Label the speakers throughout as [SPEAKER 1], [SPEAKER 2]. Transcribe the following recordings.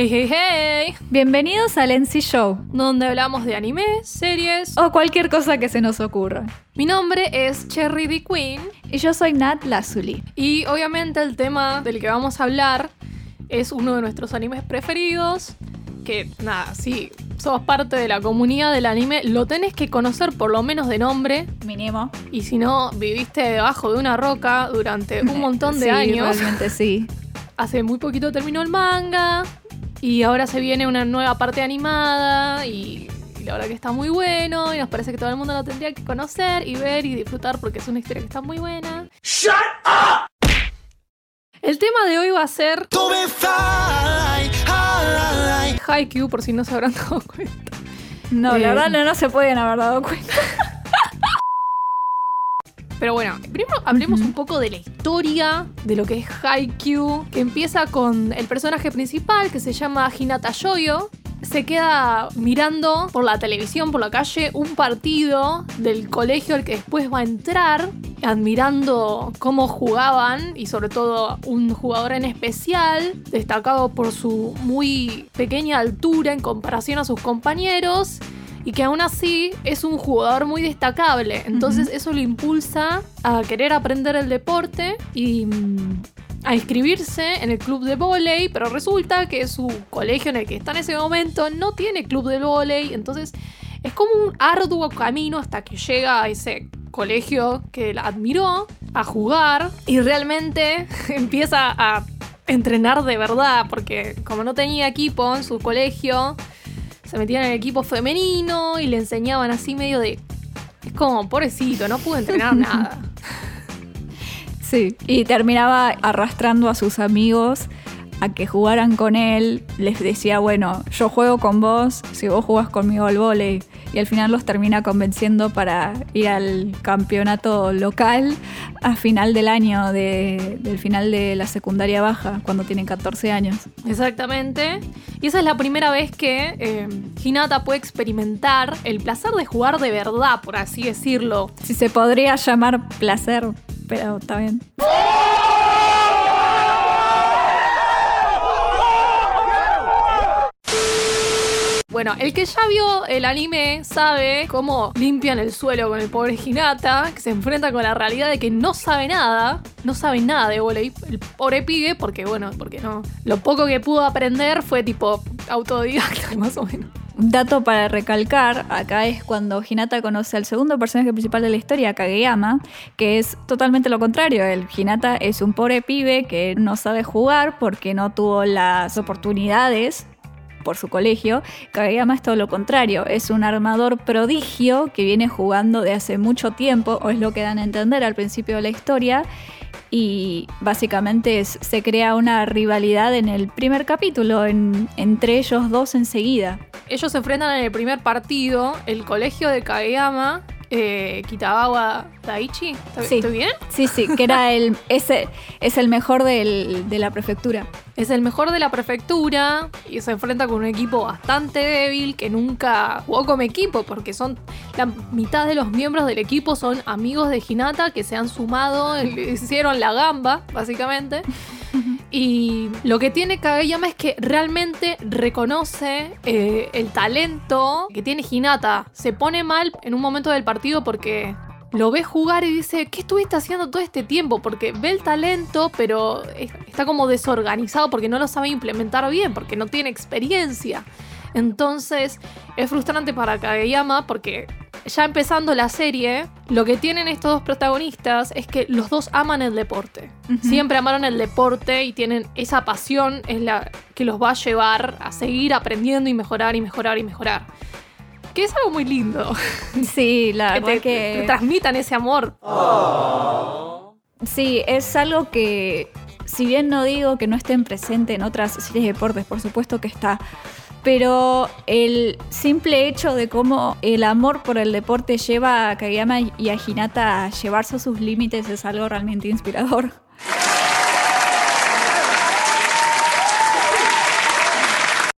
[SPEAKER 1] Hey, hey, hey,
[SPEAKER 2] Bienvenidos al NC Show,
[SPEAKER 1] donde hablamos de anime, series.
[SPEAKER 2] o cualquier cosa que se nos ocurra.
[SPEAKER 1] Mi nombre es Cherry D. Queen
[SPEAKER 2] Y yo soy Nat Lazuli.
[SPEAKER 1] y obviamente el tema del que vamos a hablar es uno de nuestros animes preferidos. Que nada, si sos parte de la comunidad del anime, lo tenés que conocer por lo menos de nombre.
[SPEAKER 2] Mínimo.
[SPEAKER 1] Y si no, viviste debajo de una roca durante un montón de
[SPEAKER 2] Sí,
[SPEAKER 1] años.
[SPEAKER 2] Realmente sí.
[SPEAKER 1] Hace muy poquito terminó el manga y ahora se viene una nueva parte animada y, y la verdad que está muy bueno y nos parece que todo el mundo lo tendría que conocer y ver y disfrutar porque es una historia que está muy buena. ¡Shut up! El tema de hoy va a ser Haikyuu, por si no se habrán dado cuenta.
[SPEAKER 2] No,
[SPEAKER 1] Eh.
[SPEAKER 2] la verdad no, no se pueden haber dado cuenta.
[SPEAKER 1] Pero bueno, primero hablemos un poco de la historia de lo que es Haikyuu, que empieza con el personaje principal que se llama Hinata Yoyo. Se queda mirando por la televisión, por la calle, un partido del colegio al que después va a entrar, admirando cómo jugaban y sobre todo un jugador en especial, destacado por su muy pequeña altura en comparación a sus compañeros y que aún así es un jugador muy destacable. Entonces eso lo impulsa a querer aprender el deporte y mm, a inscribirse en el club de vóley, pero resulta que su colegio en el que está en ese momento no tiene club de vóley, entonces es como un arduo camino hasta que llega a ese colegio que la admiró a jugar y realmente empieza a entrenar de verdad, porque como no tenía equipo en su colegio, se metían en el equipo femenino y le enseñaban así medio de... Es como, pobrecito, no pudo entrenar nada.
[SPEAKER 2] Sí. Y terminaba arrastrando a sus amigos a que jugaran con él. Les decía, bueno, yo juego con vos, si vos jugás conmigo al vóley. Y al final los termina convenciendo para ir al campeonato local a final del año, de- del final de la secundaria baja, cuando tienen 14 años.
[SPEAKER 1] Exactamente. Y esa es la primera vez que eh, Hinata puede experimentar el placer de jugar de verdad, por así decirlo.
[SPEAKER 2] Si se podría llamar placer, pero está bien.
[SPEAKER 1] Bueno, el que ya vio el anime sabe cómo limpian el suelo con el pobre Hinata, que se enfrenta con la realidad de que no sabe nada, no sabe nada de volei, el pobre pibe, porque bueno, porque no. Lo poco que pudo aprender fue tipo autodidacta, más o menos.
[SPEAKER 2] Dato para recalcar acá es cuando Hinata conoce al segundo personaje principal de la historia, Kageyama, que es totalmente lo contrario. El Hinata es un pobre pibe que no sabe jugar porque no tuvo las oportunidades por su colegio. Kageyama es todo lo contrario, es un armador prodigio que viene jugando de hace mucho tiempo, o es lo que dan a entender al principio de la historia. Y básicamente se crea una rivalidad en el primer capítulo, en- entre ellos dos enseguida.
[SPEAKER 1] Ellos se enfrentan en el primer partido, el colegio de Kageyama, eh, Kitabawa Daichi. ¿Está-
[SPEAKER 2] Sí.
[SPEAKER 1] ¿Estoy bien?
[SPEAKER 2] Sí, sí, que era el, ese, es el mejor del- de la prefectura.
[SPEAKER 1] Es el mejor de la prefectura y se enfrenta con un equipo bastante débil que nunca jugó como equipo porque son la mitad de los miembros del equipo son amigos de Hinata que se han sumado, le hicieron la gamba básicamente. Y lo que tiene Kageyama es que realmente reconoce eh, el talento que tiene Hinata. Se pone mal en un momento del partido porque lo ve jugar y dice, ¿qué estuviste haciendo todo este tiempo? Porque ve el talento, pero es- está como desorganizado porque no lo sabe implementar bien, porque no tiene experiencia. Entonces es frustrante para Kageyama porque ya empezando la serie, lo que tienen estos dos protagonistas es que los dos aman el deporte. Siempre amaron el deporte y tienen esa pasión, es la que los va a llevar a seguir aprendiendo y mejorar y mejorar y mejorar. Que es algo muy lindo.
[SPEAKER 2] Sí, la
[SPEAKER 1] que
[SPEAKER 2] verdad
[SPEAKER 1] te,
[SPEAKER 2] que...
[SPEAKER 1] te transmitan ese amor.
[SPEAKER 2] Sí, es algo que, si bien no digo que no estén presentes en otras series de deportes, por supuesto que está, pero el simple hecho de cómo el amor por el deporte lleva a Kageyama y a Hinata a llevarse a sus límites es algo realmente inspirador.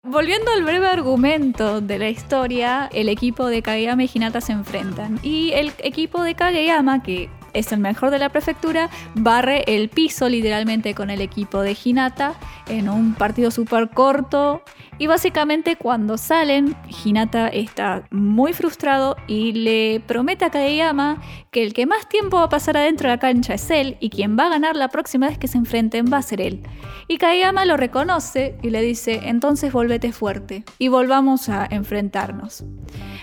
[SPEAKER 2] Volviendo al breve argumento de la historia, el equipo de Kageyama y Hinata se enfrentan. Y el equipo de Kageyama, que es el mejor de la prefectura, barre el piso literalmente con el equipo de Hinata en un partido súper corto. Y básicamente cuando salen, Hinata está muy frustrado y le promete a Kageyama que el que más tiempo va a pasar adentro de la cancha es él y quien va a ganar la próxima vez que se enfrenten va a ser él. Y Kageyama lo reconoce y le dice, entonces volvete fuerte y volvamos a enfrentarnos.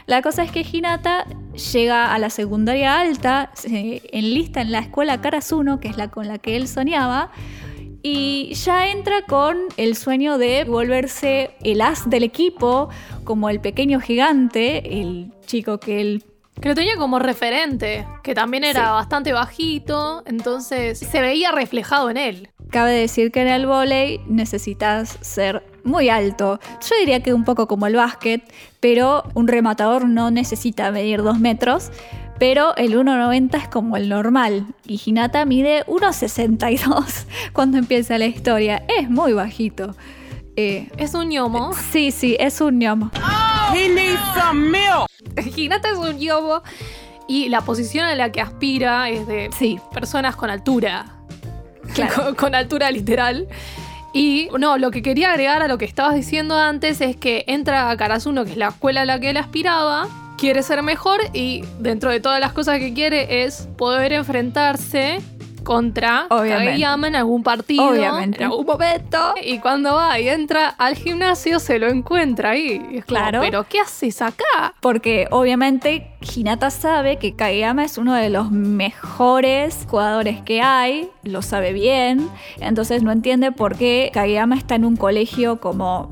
[SPEAKER 2] La cosa es que Hinata llega a la secundaria alta, se enlista en la escuela Karasuno, que es la con la que él soñaba, y ya entra con el sueño de volverse el as del equipo, como el pequeño gigante, el chico que él
[SPEAKER 1] que lo tenía como referente, que también era bastante bajito, entonces se veía reflejado en él.
[SPEAKER 2] Cabe decir que en el vóley necesitas ser muy alto. Yo diría que un poco como el básquet, pero un rematador no necesita medir dos metros. Pero el 1,90 es como el normal. Y Hinata mide 1,62 cuando empieza la historia. Es muy bajito.
[SPEAKER 1] Eh, ¿Es un ñomo?
[SPEAKER 2] Sí, sí, es un ñomo.
[SPEAKER 1] He needs some milk. Hinata es un ñomo. Y la posición a la que aspira es de
[SPEAKER 2] sí.
[SPEAKER 1] personas con altura. Con, altura literal. Y no, lo que quería agregar a lo que estabas diciendo antes es que entra a Karasuno, que es la escuela a la que él aspiraba, quiere ser mejor y dentro de todas las cosas que quiere es poder enfrentarse contra Kageyama en algún partido,
[SPEAKER 2] Obviamente.
[SPEAKER 1] en algún momento. Y cuando va y entra al gimnasio, se lo encuentra ahí.
[SPEAKER 2] claro.
[SPEAKER 1] ¿pero qué haces acá?
[SPEAKER 2] Porque obviamente Hinata sabe que Kageyama es uno de los mejores jugadores que hay, lo sabe bien, entonces no entiende por qué Kageyama está en un colegio como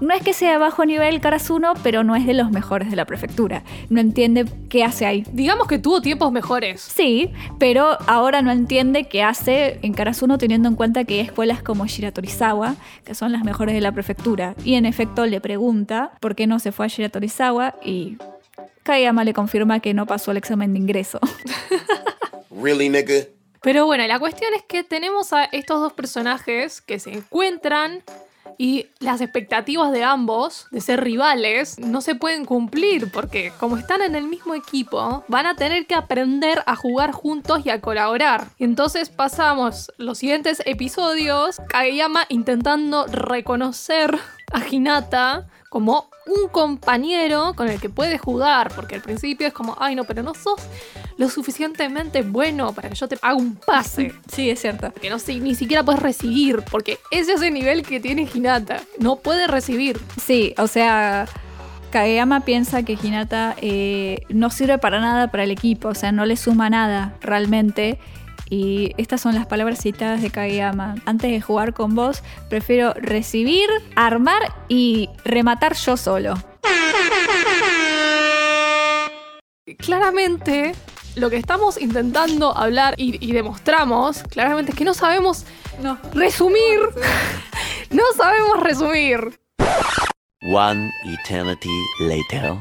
[SPEAKER 2] no es que sea de bajo nivel Karasuno, pero no es de los mejores de la prefectura. No entiende qué hace ahí.
[SPEAKER 1] Digamos que tuvo tiempos mejores.
[SPEAKER 2] Sí, pero ahora no entiende qué hace en Karasuno teniendo en cuenta que hay escuelas como Shiratorizawa, que son las mejores de la prefectura. Y en efecto le pregunta por qué no se fue a Shiratorizawa y Kayama le confirma que no pasó el examen de ingreso.
[SPEAKER 1] really, nigga? Pero bueno, la cuestión es que tenemos a estos dos personajes que se encuentran y las expectativas de ambos de ser rivales no se pueden cumplir porque como están en el mismo equipo van a tener que aprender a jugar juntos y a colaborar. Entonces pasamos los siguientes episodios Kageyama intentando reconocer a Hinata como un compañero con el que puede jugar, porque al principio es como, ay no, pero no sos lo suficientemente bueno para que yo te haga un pase.
[SPEAKER 2] Sí, es cierto.
[SPEAKER 1] Que no sé, ni siquiera puedes recibir, porque ese es el nivel que tiene Hinata. No puede recibir.
[SPEAKER 2] Sí, o sea, Kageyama piensa que Hinata eh, no sirve para nada para el equipo, o sea, no le suma nada realmente. Y estas son las palabras citadas de Kageyama. Antes de jugar con vos, prefiero recibir, armar y rematar yo solo.
[SPEAKER 1] Claramente, lo que estamos intentando hablar y, demostramos claramente es que no sabemos resumir. no sabemos resumir. One eternity
[SPEAKER 2] later.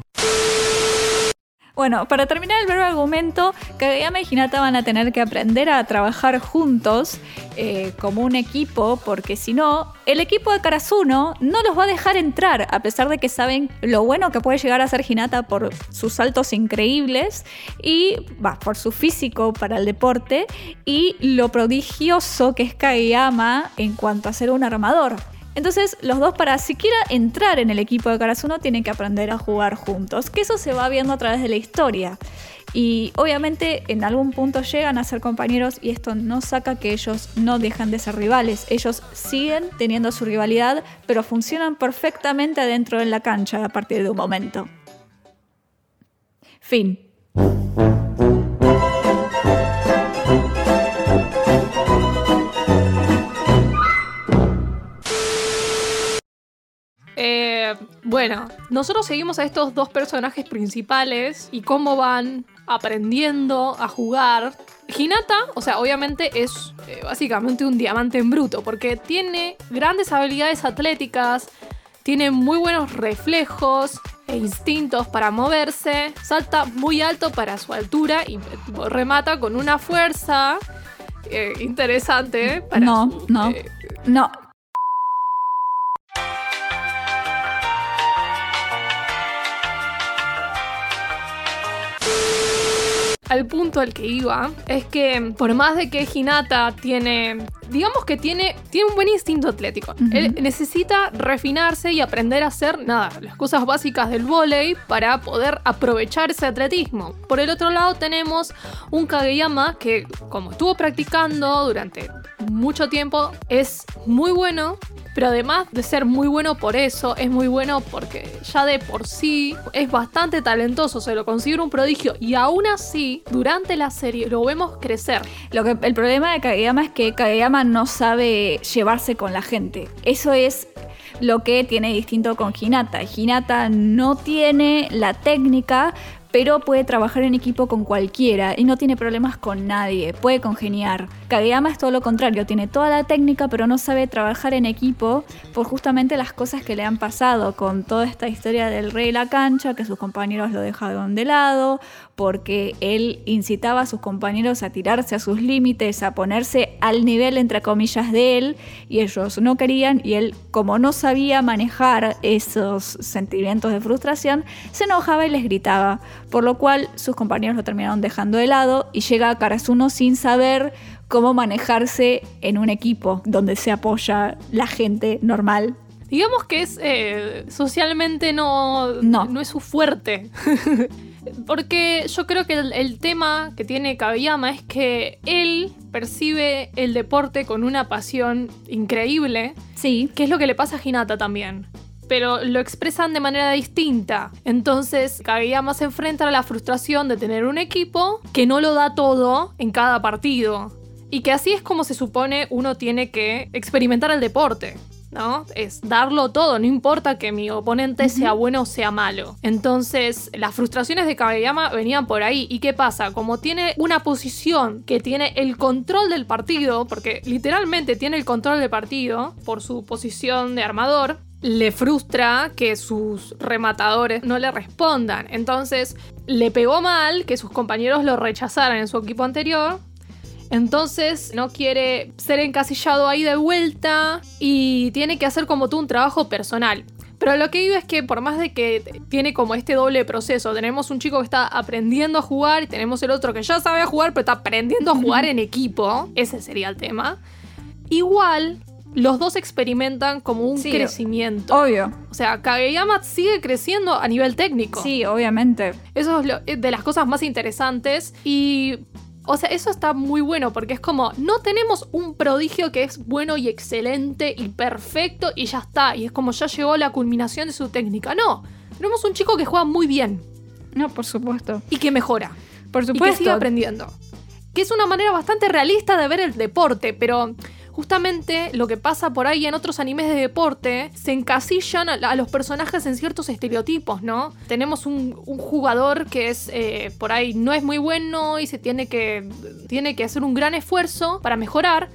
[SPEAKER 2] Bueno, para terminar el breve argumento, Kageyama y Hinata van a tener que aprender a trabajar juntos eh, como un equipo, porque si no, el equipo de Karasuno no los va a dejar entrar, a pesar de que saben lo bueno que puede llegar a ser Hinata por sus saltos increíbles y va, por su físico para el deporte y lo prodigioso que es Kageyama en cuanto a ser un armador. Entonces, los dos para siquiera entrar en el equipo de Karasuno tienen que aprender a jugar juntos, que eso se va viendo a través de la historia. Y obviamente en algún punto llegan a ser compañeros y esto no saca que ellos no dejan de ser rivales. Ellos siguen teniendo su rivalidad, pero funcionan perfectamente adentro de la cancha a partir de un momento. Fin.
[SPEAKER 1] Bueno, nosotros seguimos a estos dos personajes principales y cómo van aprendiendo a jugar. Hinata, o sea, obviamente es eh, básicamente un diamante en bruto, porque tiene grandes habilidades atléticas, tiene muy buenos reflejos e instintos para moverse, salta muy alto para su altura y remata con una fuerza eh, interesante. Para
[SPEAKER 2] no, no, eh, no,
[SPEAKER 1] al punto al que iba es que por más de que Hinata tiene, digamos que tiene, tiene un buen instinto atlético, él necesita refinarse y aprender a hacer, nada, las cosas básicas del vóley para poder aprovechar ese atletismo. Por el otro lado tenemos un Kageyama que como estuvo practicando durante mucho tiempo es muy bueno pero además de ser muy bueno por eso, es muy bueno porque ya de por sí es bastante talentoso, se lo considera un prodigio y aún así, durante la serie lo vemos crecer.
[SPEAKER 2] Lo que, el problema de Kageyama es que Kageyama no sabe llevarse con la gente. Eso es lo que tiene distinto con Hinata. Hinata no tiene la técnica pero puede trabajar en equipo con cualquiera y no tiene problemas con nadie, puede congeniar. Kageyama es todo lo contrario, tiene toda la técnica pero no sabe trabajar en equipo por justamente las cosas que le han pasado con toda esta historia del rey de la cancha, que sus compañeros lo dejaron de lado, porque él incitaba a sus compañeros a tirarse a sus límites, a ponerse al nivel entre comillas de él y ellos no querían y él como no sabía manejar esos sentimientos de frustración, se enojaba y les gritaba por lo cual sus compañeros lo terminaron dejando de lado y llega a Karasuno sin saber cómo manejarse en un equipo donde se apoya la gente normal.
[SPEAKER 1] Digamos que es eh, socialmente no, no. es su fuerte. Porque yo creo que el, tema que tiene Kageyama es que él percibe el deporte con una pasión increíble.
[SPEAKER 2] Sí.
[SPEAKER 1] Que es lo que le pasa a Hinata también pero lo expresan de manera distinta. Entonces, Kageyama se enfrenta a la frustración de tener un equipo que no lo da todo en cada partido. Y que así es como se supone uno tiene que experimentar el deporte. ¿no? Es darlo todo, no importa que mi oponente sea bueno o sea malo. Entonces, las frustraciones de Kageyama venían por ahí. ¿Y qué pasa? Como tiene una posición que tiene el control del partido, porque literalmente tiene el control del partido por su posición de armador, le frustra que sus rematadores no le respondan. Entonces le pegó mal que sus compañeros lo rechazaran en su equipo anterior. Entonces no quiere ser encasillado ahí de vuelta y tiene que hacer como tú un trabajo personal. Pero lo que digo es que por más de que tiene como este doble proceso, tenemos un chico que está aprendiendo a jugar y tenemos el otro que ya sabe jugar pero está aprendiendo a jugar en equipo, ese sería el tema. Igual los dos experimentan como un crecimiento.
[SPEAKER 2] Obvio.
[SPEAKER 1] O sea, Kageyama sigue creciendo a nivel técnico.
[SPEAKER 2] Sí, obviamente.
[SPEAKER 1] Eso es de las cosas más interesantes y o sea, eso está muy bueno porque es como, no tenemos un prodigio que es bueno y excelente y perfecto y ya está. Y es como ya llegó la culminación de su técnica. No, tenemos un chico que juega muy bien.
[SPEAKER 2] No, por supuesto.
[SPEAKER 1] Y que mejora.
[SPEAKER 2] Por supuesto.
[SPEAKER 1] Y que sigue aprendiendo. Que es una manera bastante realista de ver el deporte, pero justamente lo que pasa por ahí en otros animes de deporte, se encasillan a, los personajes en ciertos estereotipos, ¿no? Tenemos un, jugador que es eh, por ahí no es muy bueno y se tiene que, tiene que hacer un gran esfuerzo para mejorar.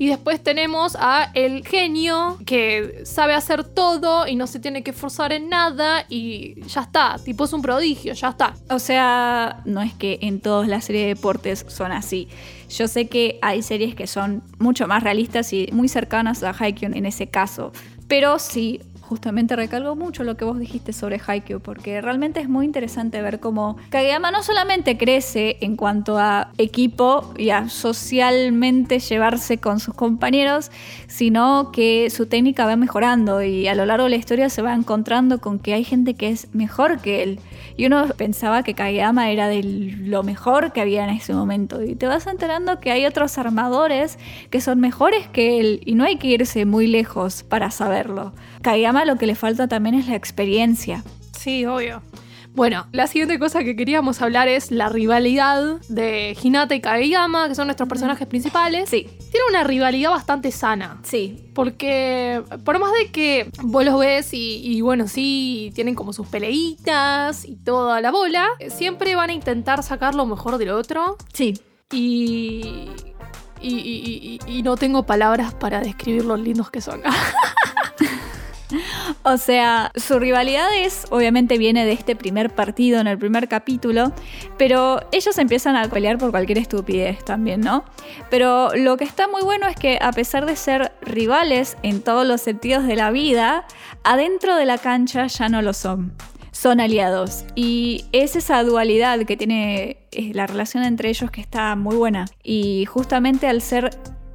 [SPEAKER 1] Y después tenemos a el genio que sabe hacer todo y no se tiene que esforzar en nada y ya está, tipo es un prodigio, ya está.
[SPEAKER 2] O sea, no es que en todas las series de deportes son así. Yo sé que hay series que son mucho más realistas y muy cercanas a Haikyuu en ese caso, pero sí justamente recalgo mucho lo que vos dijiste sobre Haikyuu, porque realmente es muy interesante ver cómo Kageyama no solamente crece en cuanto a equipo y a socialmente llevarse con sus compañeros, sino que su técnica va mejorando y a lo largo de la historia se va encontrando con que hay gente que es mejor que él. Y uno pensaba que Kageyama era de lo mejor que había en ese momento. Y te vas enterando que hay otros armadores que son mejores que él y no hay que irse muy lejos para saberlo. Kageyama lo que le falta también es la experiencia.
[SPEAKER 1] Sí, obvio. Bueno, la siguiente cosa que queríamos hablar es la rivalidad de Hinata y Kageyama, que son nuestros personajes principales.
[SPEAKER 2] Sí.
[SPEAKER 1] Tiene una rivalidad bastante sana.
[SPEAKER 2] Sí.
[SPEAKER 1] Porque por más de que vos los ves y, bueno, sí, tienen como sus peleitas y toda la bola, siempre van a intentar sacar lo mejor del otro.
[SPEAKER 2] Sí.
[SPEAKER 1] Y, y, y, no tengo palabras para describir los lindos que son.
[SPEAKER 2] O sea, su rivalidad es, obviamente viene de este primer partido en el primer capítulo, pero ellos empiezan a pelear por cualquier estupidez también, ¿no? Pero lo que está muy bueno es que a pesar de ser rivales en todos los sentidos de la vida, adentro de la cancha ya no lo son son aliados. Y es esa dualidad que tiene eh, la relación entre ellos que está muy buena. Y justamente al ser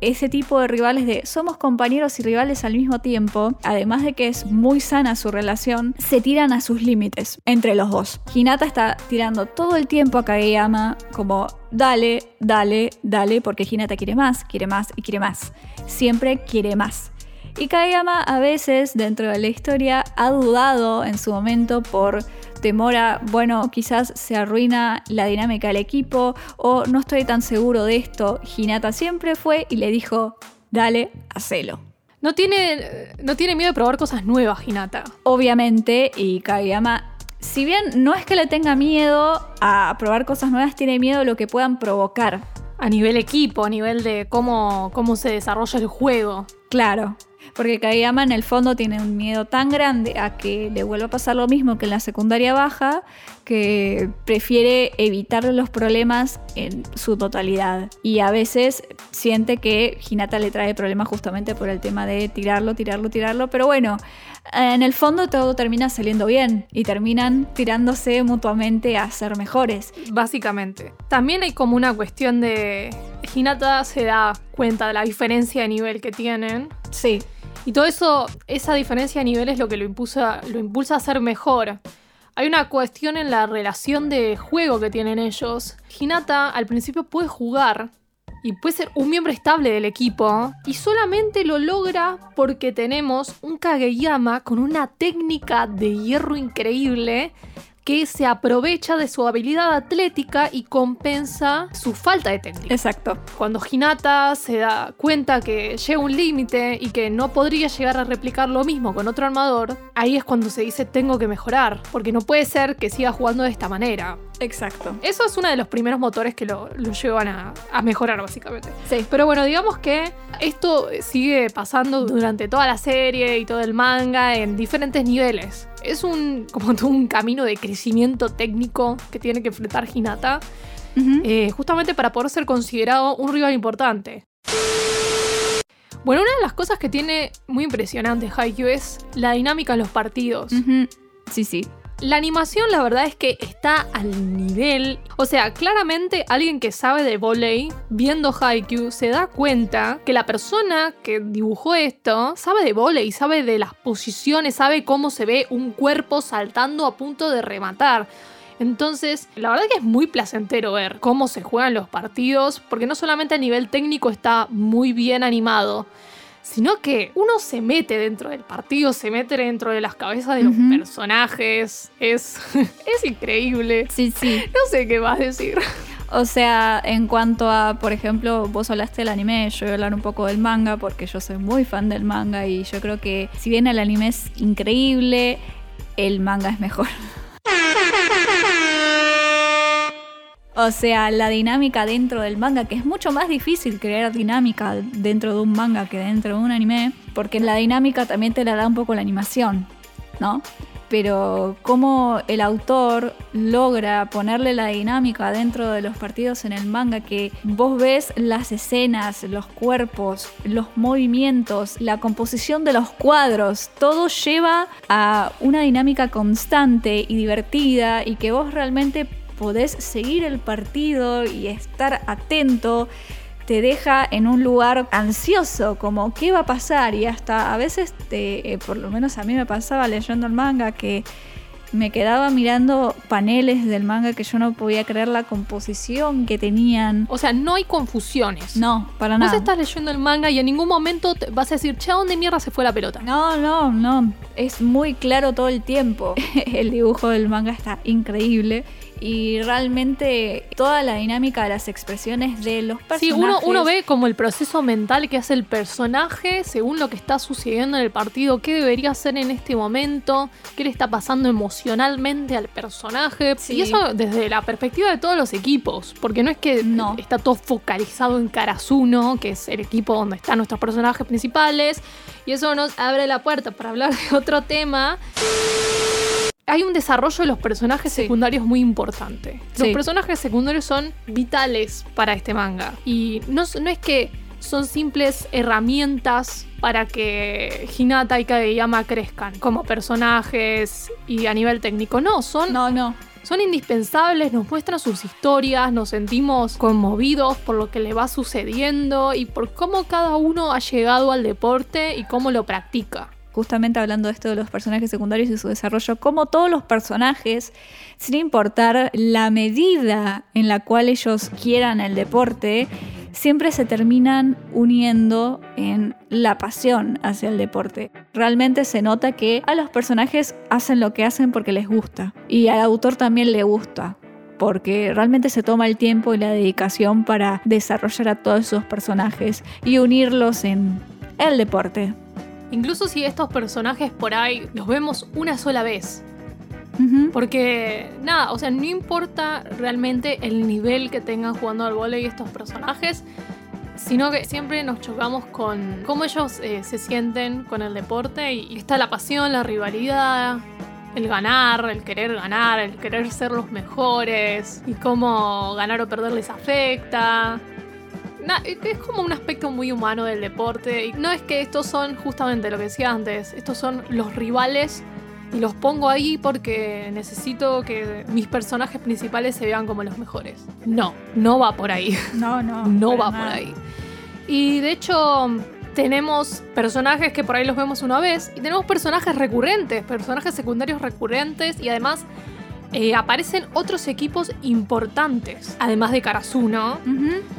[SPEAKER 2] ese tipo de rivales de somos compañeros y rivales al mismo tiempo, además de que es muy sana su relación, se tiran a sus límites entre los dos. Hinata está tirando todo el tiempo a Kageyama como dale, dale, dale, porque Hinata quiere más, quiere más y quiere más. Siempre quiere más. Y Kageyama a veces dentro de la historia ha dudado en su momento por temor a, bueno, quizás se arruina la dinámica del equipo o no estoy tan seguro de esto. Hinata siempre fue y le dijo, dale, hacelo.
[SPEAKER 1] No tiene, no tiene miedo de probar cosas nuevas, Hinata.
[SPEAKER 2] Obviamente, y Kageyama, si bien no es que le tenga miedo a probar cosas nuevas, tiene miedo a lo que puedan provocar.
[SPEAKER 1] A nivel equipo, a nivel de cómo, cómo se desarrolla el juego.
[SPEAKER 2] Claro, porque Kageyama en el fondo tiene un miedo tan grande a que le vuelva a pasar lo mismo que en la secundaria baja, que prefiere evitar los problemas en su totalidad. Y a veces siente que Hinata le trae problemas justamente por el tema de tirarlo, tirarlo, tirarlo. Pero bueno, en el fondo todo termina saliendo bien y terminan tirándose mutuamente a ser mejores.
[SPEAKER 1] Básicamente. También hay como una cuestión de... Hinata se da cuenta de la diferencia de nivel que tienen.
[SPEAKER 2] Sí.
[SPEAKER 1] Y todo eso, esa diferencia de nivel es lo que lo impulsa, a ser mejor. Hay una cuestión en la relación de juego que tienen ellos. Hinata al principio puede jugar y puede ser un miembro estable del equipo y solamente lo logra porque tenemos un Kageyama con una técnica de hierro increíble que se aprovecha de su habilidad atlética y compensa su falta de técnica.
[SPEAKER 2] Exacto.
[SPEAKER 1] Cuando Hinata se da cuenta que llega un límite y que no podría llegar a replicar lo mismo con otro armador, ahí es cuando se dice tengo que mejorar, porque no puede ser que siga jugando de esta manera.
[SPEAKER 2] Exacto.
[SPEAKER 1] Eso es uno de los primeros motores que lo, lo llevan a, a mejorar, básicamente.
[SPEAKER 2] Sí.
[SPEAKER 1] Pero bueno, digamos que esto sigue pasando durante toda la serie y todo el manga en diferentes niveles. Es un como todo un camino de crecimiento técnico que tiene que enfrentar Hinata, eh, justamente para poder ser considerado un rival importante. Bueno, una de las cosas que tiene muy impresionante Haikyuu es la dinámica en los partidos.
[SPEAKER 2] Sí, sí.
[SPEAKER 1] La animación, la verdad es que está al nivel. O sea, claramente alguien que sabe de volei, viendo Haikyuu, se da cuenta que la persona que dibujó esto sabe de volei, sabe de las posiciones, sabe cómo se ve un cuerpo saltando a punto de rematar. Entonces, la verdad que es muy placentero ver cómo se juegan los partidos, porque no solamente a nivel técnico está muy bien animado, sino que uno se mete dentro del partido, se mete dentro de las cabezas de los personajes. Es, es increíble.
[SPEAKER 2] Sí, sí.
[SPEAKER 1] No sé qué más decir.
[SPEAKER 2] O sea, en cuanto a, por ejemplo, vos hablaste del anime, yo voy a hablar un poco del manga porque yo soy muy fan del manga y yo creo que si bien el anime es increíble, el manga es mejor. O sea, la dinámica dentro del manga, que es mucho más difícil crear dinámica dentro de un manga que dentro de un anime, porque la dinámica también te la da un poco la animación, ¿no? Pero cómo el autor logra ponerle la dinámica dentro de los partidos en el manga, que vos ves las escenas, los cuerpos, los movimientos, la composición de los cuadros, todo lleva a una dinámica constante y divertida y que vos realmente podés seguir el partido y estar atento te deja en un lugar ansioso, como qué va a pasar y hasta a veces, te, eh, por lo menos a mí me pasaba leyendo el manga que me quedaba mirando paneles del manga que yo no podía creer la composición que tenían.
[SPEAKER 1] O sea, no hay confusiones.
[SPEAKER 2] No, para
[SPEAKER 1] Vos
[SPEAKER 2] nada.
[SPEAKER 1] estás leyendo el manga y en ningún momento te vas a decir, che, ¿a dónde mierda se fue la pelota?
[SPEAKER 2] No, no, no. Es muy claro todo el tiempo. el dibujo del manga está increíble. Y realmente toda la dinámica de las expresiones de los personajes.
[SPEAKER 1] Sí, uno, uno ve como el proceso mental que hace el personaje según lo que está sucediendo en el partido, qué debería hacer en este momento, qué le está pasando emocionalmente al personaje.
[SPEAKER 2] Sí.
[SPEAKER 1] Y eso desde la perspectiva de todos los equipos, porque no es que
[SPEAKER 2] No.
[SPEAKER 1] está todo focalizado en Karasuno, que es el equipo donde están nuestros personajes principales, y eso nos abre la puerta para hablar de otro tema. Hay un desarrollo de los personajes
[SPEAKER 2] Sí.
[SPEAKER 1] secundarios muy importante. Los
[SPEAKER 2] Sí.
[SPEAKER 1] personajes secundarios son vitales para este manga. Y no es que son simples herramientas para que Hinata y Kageyama crezcan como personajes y a nivel técnico. No, son
[SPEAKER 2] No, no.
[SPEAKER 1] son indispensables, nos muestran sus historias, nos sentimos conmovidos por lo que le va sucediendo y por cómo cada uno ha llegado al deporte y cómo lo practica.
[SPEAKER 2] Justamente hablando de esto de los personajes secundarios y su desarrollo, como todos los personajes, sin importar la medida en la cual ellos quieran el deporte, siempre se terminan uniendo en la pasión hacia el deporte. Realmente se nota que a los personajes hacen lo que hacen porque les gusta y al autor también le gusta. Porque realmente se toma el tiempo y la dedicación para desarrollar a todos esos personajes y unirlos en el deporte.
[SPEAKER 1] Incluso si estos personajes por ahí los vemos una sola vez. Porque nada, o sea, no importa realmente el nivel que tengan jugando al vóley estos personajes, sino que siempre nos chocamos con cómo ellos eh, se sienten con el deporte y está la pasión, la rivalidad, el ganar, el querer ganar, el querer ser los mejores y cómo ganar o perder les afecta. Na- es como un aspecto muy humano del deporte. Y no es que estos son justamente lo que decía antes, estos son los rivales y los pongo ahí porque necesito que mis personajes principales se vean como los mejores. No, no va por ahí.
[SPEAKER 2] No, no.
[SPEAKER 1] No va
[SPEAKER 2] nada.
[SPEAKER 1] por ahí. Y de hecho, tenemos personajes que por ahí los vemos una vez y tenemos personajes recurrentes, personajes secundarios recurrentes y además eh, aparecen otros equipos importantes, además de Karasuno,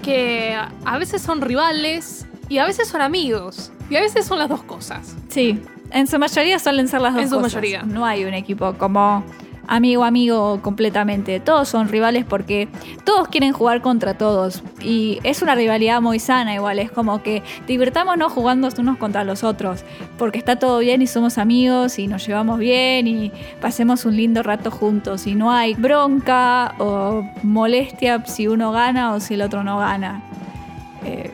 [SPEAKER 1] que a veces son rivales y a veces son amigos y a veces son las dos cosas.
[SPEAKER 2] Sí, en su mayoría suelen ser las dos
[SPEAKER 1] En su
[SPEAKER 2] cosas.
[SPEAKER 1] mayoría.
[SPEAKER 2] No hay un equipo como amigo amigo completamente. Todos son rivales porque todos quieren jugar contra todos y es una rivalidad muy sana igual. Es como que divirtámonos jugando unos contra los otros porque está todo bien y somos amigos y nos llevamos bien y pasemos un lindo rato juntos y no hay bronca o molestia si uno gana o si el otro no gana. Eh,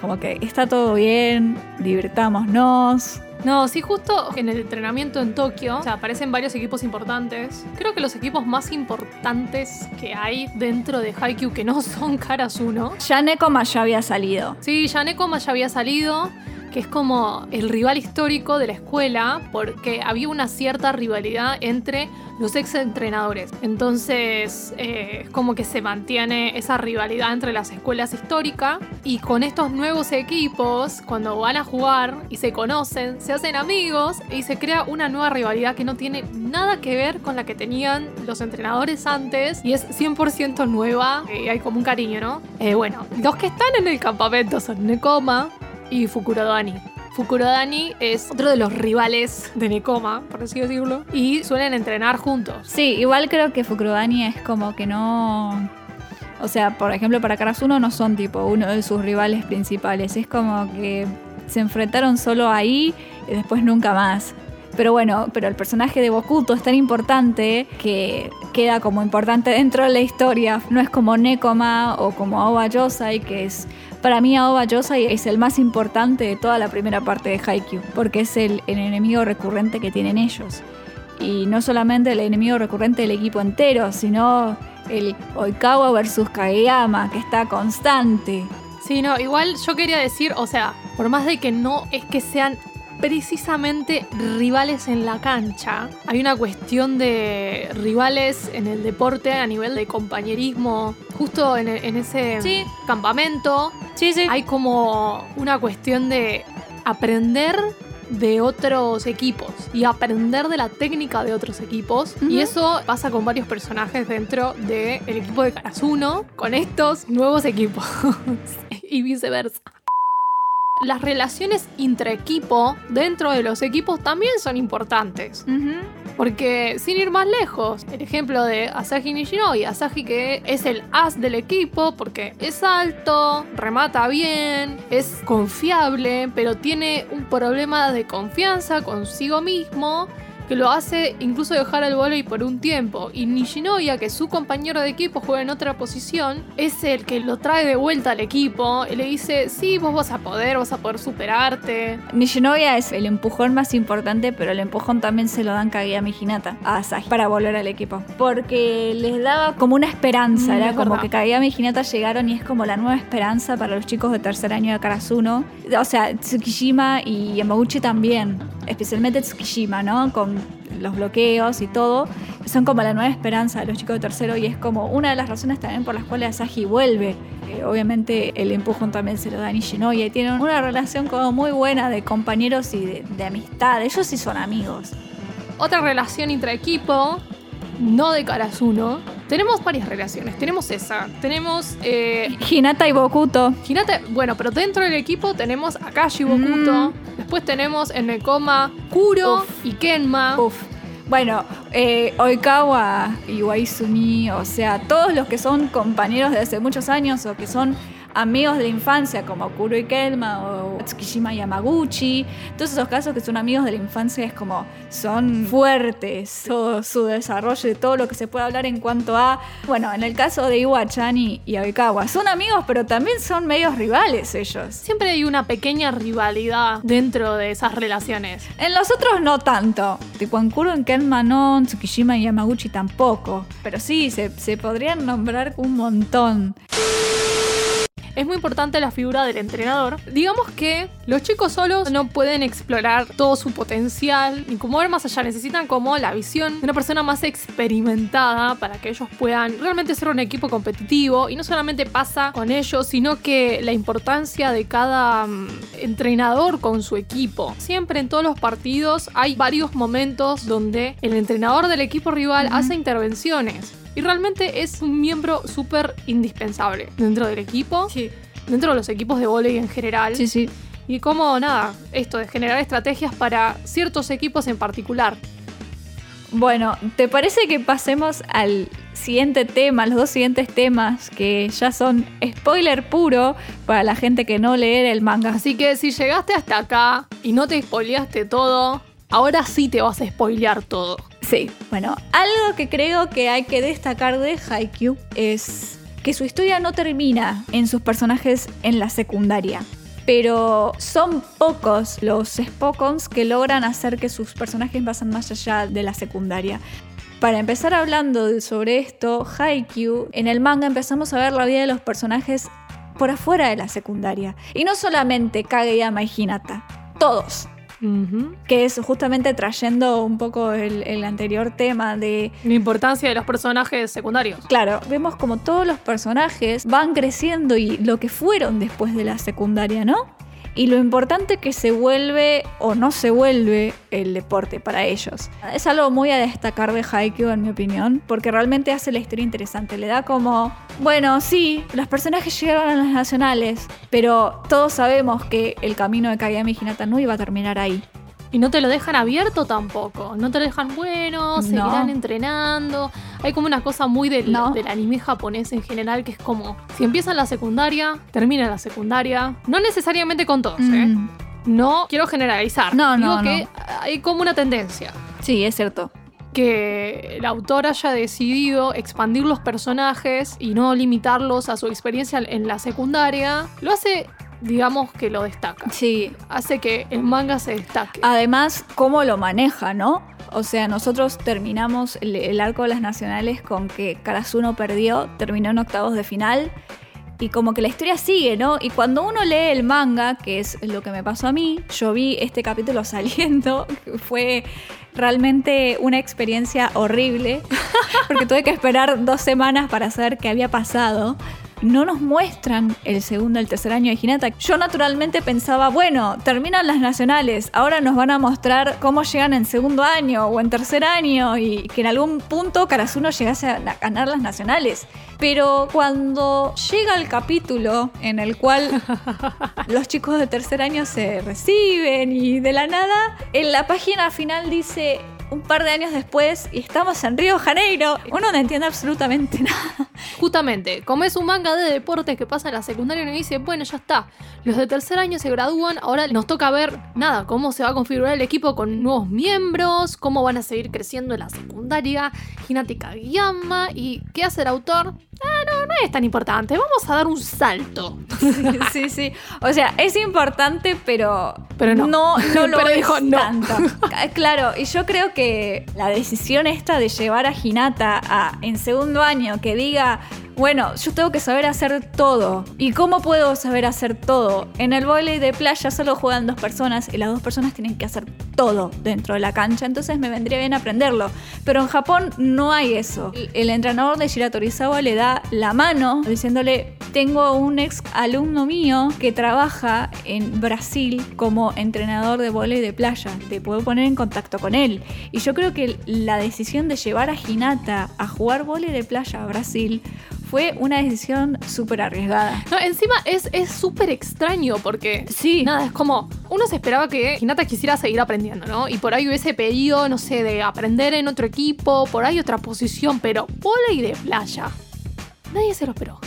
[SPEAKER 2] como que está todo bien, divirtámonos.
[SPEAKER 1] No, sí, justo en el entrenamiento en Tokio, o sea, aparecen varios equipos importantes. Creo que los equipos más importantes que hay dentro de Haikyuu que no son Karasuno.
[SPEAKER 2] Ya Nekoma ya había salido.
[SPEAKER 1] Sí, ya Nekoma ya había salido, que es como el rival histórico de la escuela, porque había una cierta rivalidad entre los ex entrenadores. Entonces, eh, es como que se mantiene esa rivalidad entre las escuelas históricas. Y con estos nuevos equipos, cuando van a jugar y se conocen, se hacen amigos y se crea una nueva rivalidad que no tiene nada que ver con la que tenían los entrenadores antes y es 100% nueva y hay como un cariño, ¿no? Eh, bueno, los que están en el campamento son Nekoma y Fukurodani. Fukurodani es otro de los rivales de Nekoma, por así decirlo, y suelen entrenar juntos.
[SPEAKER 2] Sí, igual creo que Fukurodani es como que no. O sea, por ejemplo, para Karasuno no son tipo uno de sus rivales principales. Es como que se enfrentaron solo ahí y después nunca más. Pero bueno, pero el personaje de Bokuto es tan importante que queda como importante dentro de la historia. No es como Nekoma o como Aoba Yosai, que es. Para mí, Aoba Yosai es el más importante de toda la primera parte de Haikyuu, porque es el, el enemigo recurrente que tienen ellos. Y no solamente el enemigo recurrente del equipo entero, sino el Oikawa versus Kageyama, que está constante.
[SPEAKER 1] Sí, no, igual yo quería decir, o sea, por más de que no es que sean precisamente rivales en la cancha, hay una cuestión de rivales en el deporte a nivel de compañerismo. Justo en, en ese
[SPEAKER 2] Sí.
[SPEAKER 1] campamento
[SPEAKER 2] Sí, sí.
[SPEAKER 1] hay como una cuestión de aprender de otros equipos y aprender de la técnica de otros equipos. Y eso pasa con varios personajes dentro del equipo de Karasuno, con estos nuevos equipos. y viceversa. Las relaciones intra-equipo dentro de los equipos también son importantes.
[SPEAKER 2] Ujú.
[SPEAKER 1] Porque sin ir más lejos, el ejemplo de Asahi Nishinoya, Asahi que es el as del equipo porque es alto, remata bien, es confiable, pero tiene un problema de confianza consigo mismo que lo hace incluso dejar el volei por un tiempo. Y Nishinoya, que su compañero de equipo juega en otra posición, es el que lo trae de vuelta al equipo y le dice, sí, vos vas a poder, vas a poder superarte.
[SPEAKER 2] Nishinoya es el empujón más importante, pero el empujón también se lo dan Kageyama Hinata a Asahi para volver al equipo. Porque les daba como una esperanza,
[SPEAKER 1] Mm,
[SPEAKER 2] era
[SPEAKER 1] es
[SPEAKER 2] como
[SPEAKER 1] verdad.
[SPEAKER 2] que Kageyama y Hinata llegaron y es como la nueva esperanza para los chicos de tercer año de Karasuno. O sea, Tsukishima y Yamaguchi también, especialmente Tsukishima, ¿no? Con los bloqueos y todo, son como la nueva esperanza de los chicos de tercero y es como una de las razones también por las cuales Asahi vuelve. Eh, obviamente el empujón también se lo da a Nishinoya y tienen una relación como muy buena de compañeros y de, de amistad. Ellos sí son amigos.
[SPEAKER 1] Otra relación intraequipo, no de Karasuno. Tenemos varias relaciones. Tenemos esa. Tenemos eh,
[SPEAKER 2] Hinata y Bokuto.
[SPEAKER 1] Hinata, bueno, pero dentro del equipo tenemos a Kashi Bokuto. Después tenemos en el coma Kuro
[SPEAKER 2] Uf.
[SPEAKER 1] y Kenma.
[SPEAKER 2] Uf. Bueno, eh, Oikawa y Waizumi, o sea, todos los que son compañeros de hace muchos años o que son amigos de la infancia, como Kuro y Kelma o Tsukishima y Yamaguchi, todos esos casos que son amigos de la infancia es como son fuertes, todo su desarrollo y todo lo que se puede hablar en cuanto a, bueno, en el caso de Iwa-chan y, y son amigos, pero también son medios rivales ellos.
[SPEAKER 1] Siempre hay una pequeña rivalidad dentro de esas relaciones.
[SPEAKER 2] En los otros no tanto. Tipo en Kuro, en Kenma no, en Tsukishima y Yamaguchi tampoco. Pero sí, se, se podrían nombrar un montón.
[SPEAKER 1] Es muy importante la figura del entrenador. Digamos que los chicos solos no pueden explorar todo su potencial ni como ver más allá. Necesitan como la visión de una persona más experimentada para que ellos puedan realmente ser un equipo competitivo. Y no solamente pasa con ellos, sino que la importancia de cada mm, entrenador con su equipo. Siempre en todos los partidos hay varios momentos donde el entrenador del equipo rival hace intervenciones. Y realmente es un miembro súper indispensable dentro del equipo
[SPEAKER 2] Sí,
[SPEAKER 1] dentro de los equipos de volei en general.
[SPEAKER 2] sí, sí.
[SPEAKER 1] Y como nada, esto de generar estrategias para ciertos equipos en particular.
[SPEAKER 2] Bueno, ¿te parece que pasemos al siguiente tema, los dos siguientes temas que ya son spoiler puro para la gente que no lee el manga?
[SPEAKER 1] Así que si llegaste hasta acá y no te spoileaste todo, ahora sí te vas a spoilear todo.
[SPEAKER 2] Sí, bueno, algo que creo que hay que destacar de Haikyuu es que su historia no termina en sus personajes en la secundaria. Pero son pocos los Spokons que logran hacer que sus personajes pasen más allá de la secundaria. Para empezar hablando sobre esto, Haikyuu, en el manga empezamos a ver la vida de los personajes por afuera de la secundaria. Y no solamente Kageyama y Hinata, todos Que es justamente trayendo un poco el, el anterior tema de,
[SPEAKER 1] La importancia de los personajes secundarios.
[SPEAKER 2] claro, vemos como todos los personajes van creciendo y lo que fueron después de la secundaria, ¿no? Y lo importante que se vuelve o no se vuelve el deporte para ellos. Es algo muy a destacar de Haikyuu, en mi opinión, porque realmente hace la historia interesante. Le da como, bueno, sí, los personajes llegaron a las nacionales, pero todos sabemos que el camino de Kageyama y Hinata no iba a terminar ahí.
[SPEAKER 1] Y no te lo dejan abierto tampoco. No te lo dejan bueno, seguirán
[SPEAKER 2] No.
[SPEAKER 1] entrenando. Hay como una cosa muy del,
[SPEAKER 2] No.
[SPEAKER 1] del anime japonés en general que es como si empiezan la secundaria, terminan la secundaria. No necesariamente con todos, ¿eh?
[SPEAKER 2] Mm.
[SPEAKER 1] No quiero generalizar.
[SPEAKER 2] No,
[SPEAKER 1] Digo
[SPEAKER 2] no,
[SPEAKER 1] que hay como una tendencia.
[SPEAKER 2] Sí, es cierto.
[SPEAKER 1] Que el autor haya decidido expandir los personajes y no limitarlos a su experiencia en la secundaria, lo hace, digamos, que lo destaca.
[SPEAKER 2] Sí.
[SPEAKER 1] Hace que el manga se destaque.
[SPEAKER 2] Además, cómo lo maneja, ¿no? O sea, nosotros terminamos el, el arco de las nacionales con que Karasuno perdió, terminó en octavos de final. Y como que la historia sigue, ¿no? Y cuando uno lee el manga, que es lo que me pasó a mí, yo vi este capítulo saliendo, fue realmente una experiencia horrible, porque tuve que esperar dos semanas para saber qué había pasado. No nos muestran el segundo, el tercer año de Hinata. Yo naturalmente pensaba, bueno, terminan las nacionales, ahora nos van a mostrar cómo llegan en segundo año o en tercer año y que en algún punto Karasuno llegase a na- ganar las nacionales. Pero cuando llega el capítulo en el cual los chicos de tercer año se reciben y de la nada, en la página final dice un par de años después y estamos en Río Janeiro. Uno no entiende absolutamente nada.
[SPEAKER 1] Justamente, como es un manga de deportes que pasa en la secundaria, uno dice, bueno, ya está. Los de tercer año se gradúan, ahora nos toca ver nada, cómo se va a configurar el equipo con nuevos miembros, cómo van a seguir creciendo en la secundaria, Hinata Kageyama, y qué hace el autor. Ah, no, no es tan importante, vamos a dar un salto.
[SPEAKER 2] Sí, sí, sí. O sea, es importante, pero,
[SPEAKER 1] Pero no.
[SPEAKER 2] no, no lo
[SPEAKER 1] Pero
[SPEAKER 2] es
[SPEAKER 1] dijo
[SPEAKER 2] tanto. Claro, y yo creo que la decisión esta de llevar a Hinata a, en segundo año que diga, bueno, yo tengo que saber hacer todo. ¿Y cómo puedo saber hacer todo? En el vóley de playa solo juegan dos personas y las dos personas tienen que hacer todo dentro de la cancha, entonces me vendría bien aprenderlo. Pero en Japón no hay eso. El, entrenador de Shira Torizawa le da la mano diciéndole, tengo un ex alumno mío que trabaja en Brasil como entrenador de vóley de playa. Te puedo poner en contacto con él. Y yo creo que la decisión de llevar a Hinata a jugar vóley de playa a Brasil fue una decisión súper arriesgada.
[SPEAKER 1] No, encima es es súper extraño porque
[SPEAKER 2] Sí.
[SPEAKER 1] nada, es como uno se esperaba que Hinata quisiera seguir aprendiendo, ¿no? Y por ahí hubiese pedido, no sé, de aprender en otro equipo, por ahí otra posición, pero volei de playa. Nadie se lo esperó.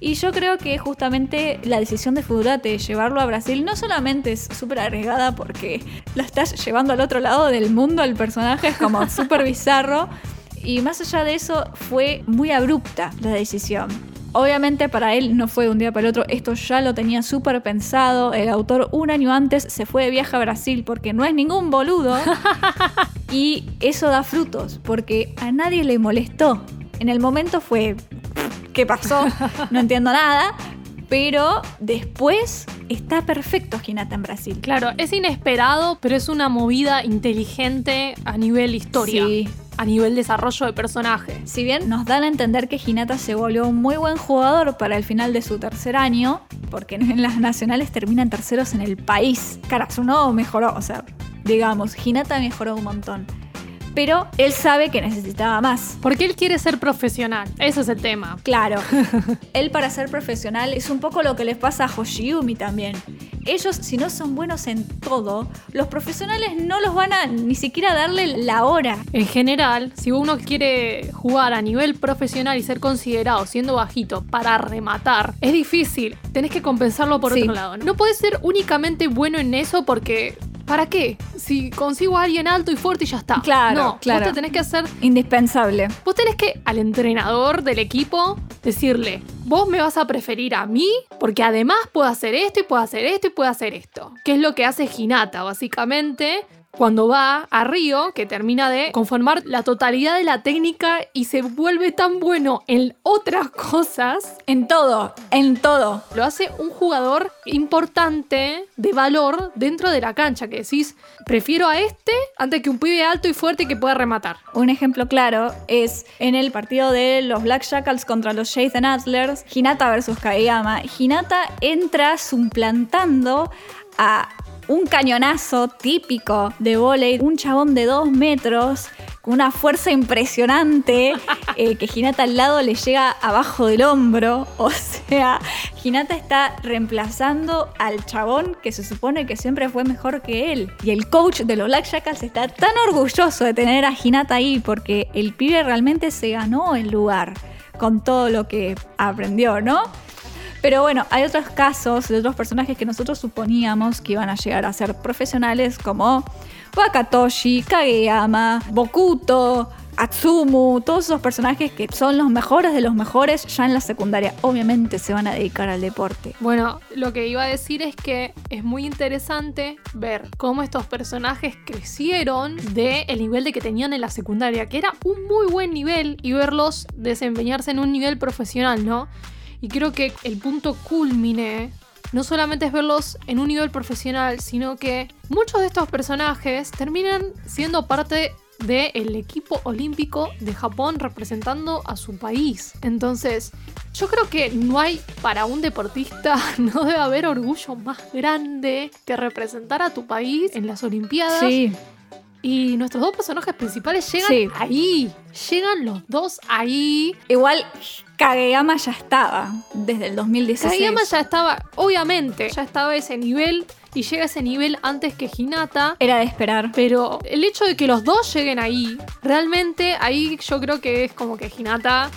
[SPEAKER 2] Y yo creo que justamente la decisión de Fudurate de llevarlo a Brasil no solamente es súper arriesgada porque lo estás llevando al otro lado del mundo al personaje, es como súper bizarro. Y más allá de eso, fue muy abrupta la decisión. Obviamente para él no fue de un día para el otro, esto ya lo tenía súper pensado. El autor un año antes se fue de viaje a Brasil porque no es ningún boludo. y eso da frutos porque a nadie le molestó. En el momento fue, ¿qué pasó? No entiendo nada. Pero después está perfecto Hinata en Brasil.
[SPEAKER 1] Claro, es inesperado, pero es una movida inteligente a nivel historia,
[SPEAKER 2] Sí.
[SPEAKER 1] a nivel desarrollo de personaje.
[SPEAKER 2] Si bien nos dan a entender que Hinata se volvió un muy buen jugador para el final de su tercer año, porque en las nacionales terminan terceros en el país. Karasuno mejoró, o sea, digamos, Hinata mejoró un montón. Pero él sabe que necesitaba más.
[SPEAKER 1] Porque él quiere ser profesional, ese es el tema.
[SPEAKER 2] Claro, él para ser profesional es un poco lo que les pasa a Hoshiyumi también. Ellos, si no son buenos en todo, los profesionales no los van a ni siquiera darle la hora.
[SPEAKER 1] En general, si uno quiere jugar a nivel profesional y ser considerado siendo bajito para rematar, es difícil. Tenés que compensarlo por
[SPEAKER 2] Sí.
[SPEAKER 1] otro lado. No puedes ser únicamente bueno en eso porque. ¿Para qué? Si consigo a alguien alto y fuerte y ya está.
[SPEAKER 2] Claro,
[SPEAKER 1] no,
[SPEAKER 2] claro.
[SPEAKER 1] Vos te tenés que hacer.
[SPEAKER 2] Indispensable.
[SPEAKER 1] Vos tenés que al entrenador del equipo decirle: Vos me vas a preferir a mí porque además puedo hacer esto y puedo hacer esto y puedo hacer esto. Que es lo que hace Hinata, básicamente. Cuando va a Río, que termina de conformar la totalidad de la técnica y se vuelve tan bueno en otras cosas,
[SPEAKER 2] En todo, en todo.
[SPEAKER 1] lo hace un jugador importante de valor dentro de la cancha. Que decís, prefiero a este antes que un pibe alto y fuerte que pueda rematar.
[SPEAKER 2] Un ejemplo claro es en el partido de los Black Shackles contra los Jason Atlers, Hinata versus Kageyama. Hinata entra suplantando a un cañonazo típico de volei, un chabón de dos metros con una fuerza impresionante eh, que Hinata al lado le llega abajo del hombro. O sea, Hinata está reemplazando al chabón que se supone que siempre fue mejor que él. Y el coach de los Black está tan orgulloso de tener a Hinata ahí porque el pibe realmente se ganó el lugar con todo lo que aprendió, ¿no? Pero bueno, hay otros casos de otros personajes que nosotros suponíamos que iban a llegar a ser profesionales como Wakatoshi, Kageyama, Bokuto, Atsumu, todos esos personajes que son los mejores de los mejores ya en la secundaria. Obviamente se van a dedicar al deporte.
[SPEAKER 1] Bueno, lo que iba a decir es que es muy interesante ver cómo estos personajes crecieron del el nivel de que tenían en la secundaria, que era un muy buen nivel, y verlos desempeñarse en un nivel profesional, ¿no? Y creo que el punto culmine no solamente es verlos en un nivel profesional, sino que muchos de estos personajes terminan siendo parte del equipo olímpico de Japón representando a su país. Entonces, yo creo que no hay para un deportista, no debe haber orgullo más grande que representar a tu país en las Olimpiadas.
[SPEAKER 2] Sí,
[SPEAKER 1] Y nuestros dos personajes principales llegan
[SPEAKER 2] Sí.
[SPEAKER 1] ahí. Llegan los dos ahí.
[SPEAKER 2] igual Kageyama ya estaba desde el 2016.
[SPEAKER 1] Kageyama ya estaba, obviamente, ya estaba a ese nivel y llega a ese nivel antes que Hinata.
[SPEAKER 2] Era de esperar.
[SPEAKER 1] Pero el hecho de que los dos lleguen ahí, realmente ahí yo creo que es como que Hinata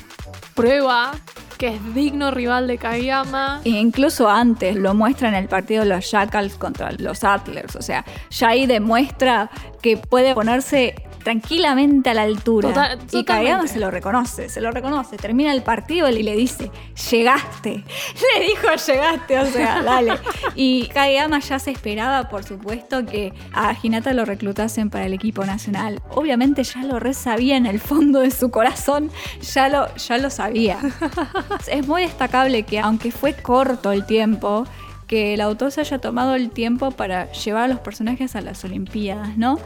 [SPEAKER 1] prueba que es digno rival de Kageyama.
[SPEAKER 2] E incluso antes lo muestra en el partido de los Jackals contra los Atlas. O sea, ya ahí demuestra que puede ponerse tranquilamente a la altura.
[SPEAKER 1] Total-
[SPEAKER 2] y. Kageyama se lo reconoce, se lo reconoce. Termina el partido y le dice, llegaste. Le dijo, llegaste, o sea, dale. Y Kageyama ya se esperaba, por supuesto, que a Hinata lo reclutasen para el equipo nacional. Obviamente ya lo re sabía en el fondo de su corazón, ya lo, ya lo sabía. Es muy destacable que, aunque fue corto el tiempo, que el autor se haya tomado el tiempo para llevar a los personajes a las Olimpiadas, ¿no?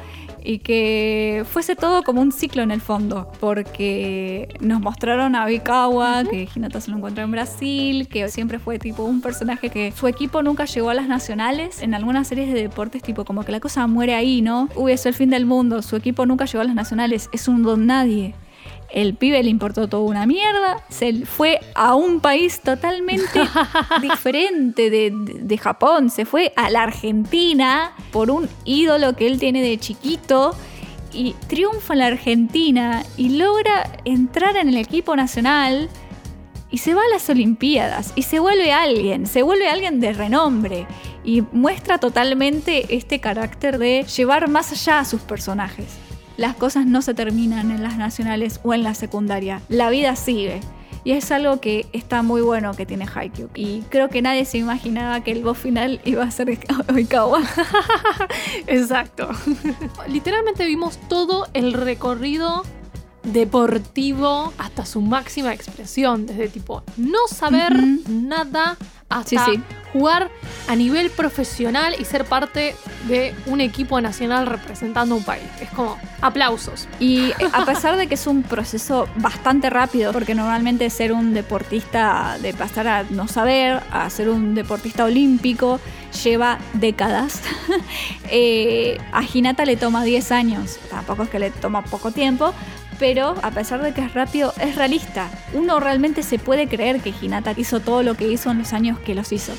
[SPEAKER 2] Y que fuese todo como un ciclo en el fondo, porque nos mostraron a Bikawa, que Hinata se lo encontró en Brasil, que siempre fue tipo un personaje que su equipo nunca llegó a las nacionales. En algunas series de deportes, tipo como que la cosa muere ahí, ¿no? Uy, eso es el fin del mundo, su equipo nunca llegó a las nacionales, es un don nadie. El pibe le importó toda una mierda, se fue a un país totalmente diferente de, de- de Japón, se fue a la Argentina por un ídolo que él tiene de chiquito y triunfa en la Argentina y logra entrar en el equipo nacional y se va a las Olimpiadas y se vuelve alguien, se vuelve alguien de renombre y muestra totalmente este carácter de llevar más allá a sus personajes. Las cosas no se terminan en las nacionales o en la secundaria, la vida sigue. Y es algo que está muy bueno que tiene Haikyuu. Y creo que nadie se imaginaba que el boss final iba a ser Oikawa.
[SPEAKER 1] Exacto. Literalmente vimos todo el recorrido deportivo hasta su máxima expresión, desde tipo no saber nada hasta
[SPEAKER 2] Sí, sí.
[SPEAKER 1] jugar a nivel profesional y ser parte de un equipo nacional representando un país. Es como aplausos.
[SPEAKER 2] Y a pesar de que es un proceso bastante rápido, porque normalmente ser un deportista, de pasar a no saber, a ser un deportista olímpico, lleva décadas. Eh, a Hinata le toma 10 años, tampoco es que le toma poco tiempo, pero a pesar de que es rápido, es realista. Uno realmente se puede creer que Hinata hizo todo lo que hizo en los años que los hizo.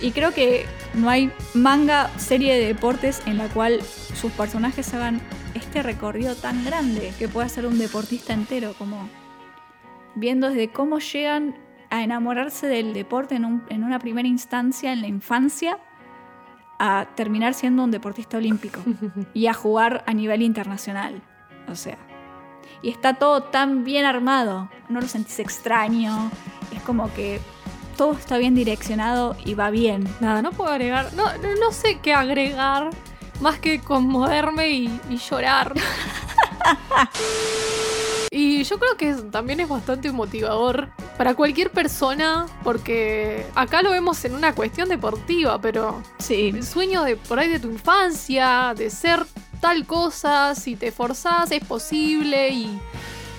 [SPEAKER 2] Y creo que no hay manga, serie de deportes en la cual sus personajes hagan este recorrido tan grande que pueda ser un deportista entero, como viendo desde cómo llegan a enamorarse del deporte en, un- en una primera instancia, en la infancia, a terminar siendo un deportista olímpico y a jugar a nivel internacional. O sea, y está todo tan bien armado, no lo sentís extraño, es como que todo está bien direccionado y va bien.
[SPEAKER 1] Nada, no puedo agregar, no, no, sé qué agregar más que conmoverme y, y llorar. y yo creo que también es bastante motivador para cualquier persona, porque acá lo vemos en una cuestión deportiva, pero
[SPEAKER 2] Sí,
[SPEAKER 1] el sueño de por ahí de tu infancia, de ser tal cosa, si te esforzás es posible y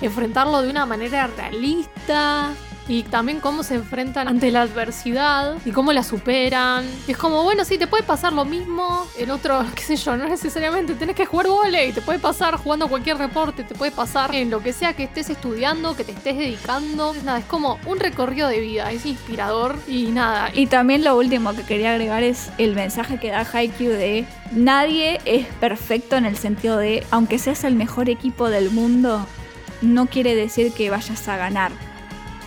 [SPEAKER 1] enfrentarlo de una manera realista. Y también cómo se enfrentan ante la adversidad y cómo la superan. Es como, bueno, sí, te puede pasar lo mismo en otro, qué sé yo, no necesariamente tenés que jugar volei, te puede pasar jugando cualquier deporte, te puede pasar en lo que sea que estés estudiando, que te estés dedicando. Nada, es como un recorrido de vida, es inspirador y nada.
[SPEAKER 2] Y también lo último que quería agregar es el mensaje que da Haikyuu de nadie es perfecto en el sentido de aunque seas el mejor equipo del mundo, no quiere decir que vayas a ganar.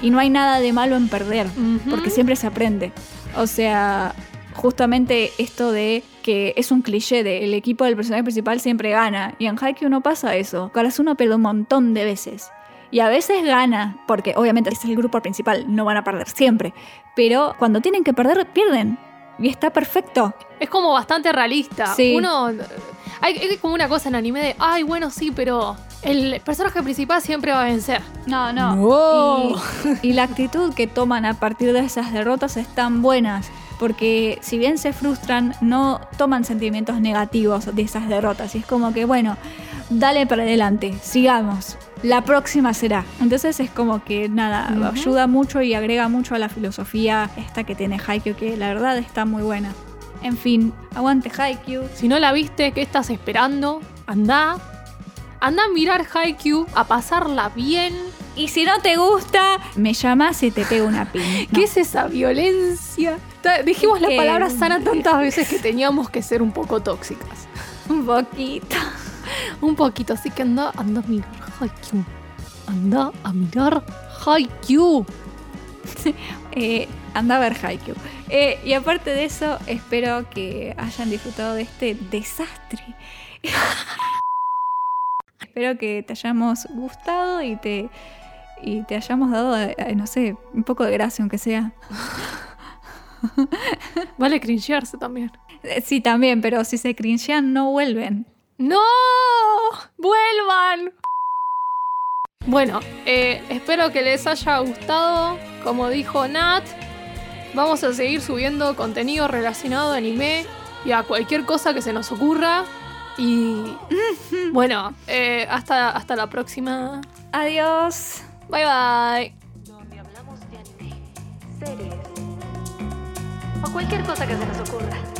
[SPEAKER 2] Y no hay nada de malo en perder, porque siempre se aprende. O sea, justamente esto de que es un cliché de el equipo del personaje principal siempre gana. Y en Haikyuu no pasa eso. Karasuno pierde un montón de veces. Y a veces gana, porque obviamente es el grupo principal, no van a perder siempre. Pero cuando tienen que perder, pierden. Y está perfecto.
[SPEAKER 1] Es como bastante realista.
[SPEAKER 2] Sí.
[SPEAKER 1] Uno. Hay, hay como una cosa en anime de, ay, bueno, sí, pero el personaje principal siempre va a vencer.
[SPEAKER 2] No, no.
[SPEAKER 1] No.
[SPEAKER 2] Y, y la actitud que toman a partir de esas derrotas están buenas. Porque si bien se frustran, no toman sentimientos negativos de esas derrotas. Y es como que, bueno, dale para adelante, sigamos. La próxima será. Entonces es como que nada, ayuda mucho y agrega mucho a la filosofía esta que tiene Haikyuu, que la verdad está muy buena. En fin, aguante Haikyuu.
[SPEAKER 1] Si no la viste, ¿qué estás esperando? Anda. Anda a mirar Haikyuu, a pasarla bien,
[SPEAKER 2] Y si no te gusta, me llamas y te pego una pin.
[SPEAKER 1] ¿Qué es esa violencia? Dijimos la palabra sana tantas veces que teníamos que ser un poco tóxicas.
[SPEAKER 2] Un poquito.
[SPEAKER 1] Un poquito, así que anda, anda a mirar Haikyuu. Anda a mirar Haikyuu.
[SPEAKER 2] Eh, anda a ver Haikyuu. Eh, y aparte de eso, espero que hayan disfrutado de este desastre. espero que te hayamos gustado y te, y te hayamos dado, eh, no sé, un poco de gracia, aunque sea.
[SPEAKER 1] Vale cringearse también.
[SPEAKER 2] Eh, Sí, también, pero si se cringean, no vuelven.
[SPEAKER 1] ¡No! ¡Vuelvan! Bueno, eh, espero que les haya gustado. Como dijo Nat, vamos a seguir subiendo contenido relacionado a anime y a cualquier cosa que se nos ocurra. Y bueno, eh, hasta, hasta la próxima.
[SPEAKER 2] Adiós.
[SPEAKER 1] Bye bye.
[SPEAKER 3] donde hablamos de anime, series o cualquier cosa que se nos ocurra.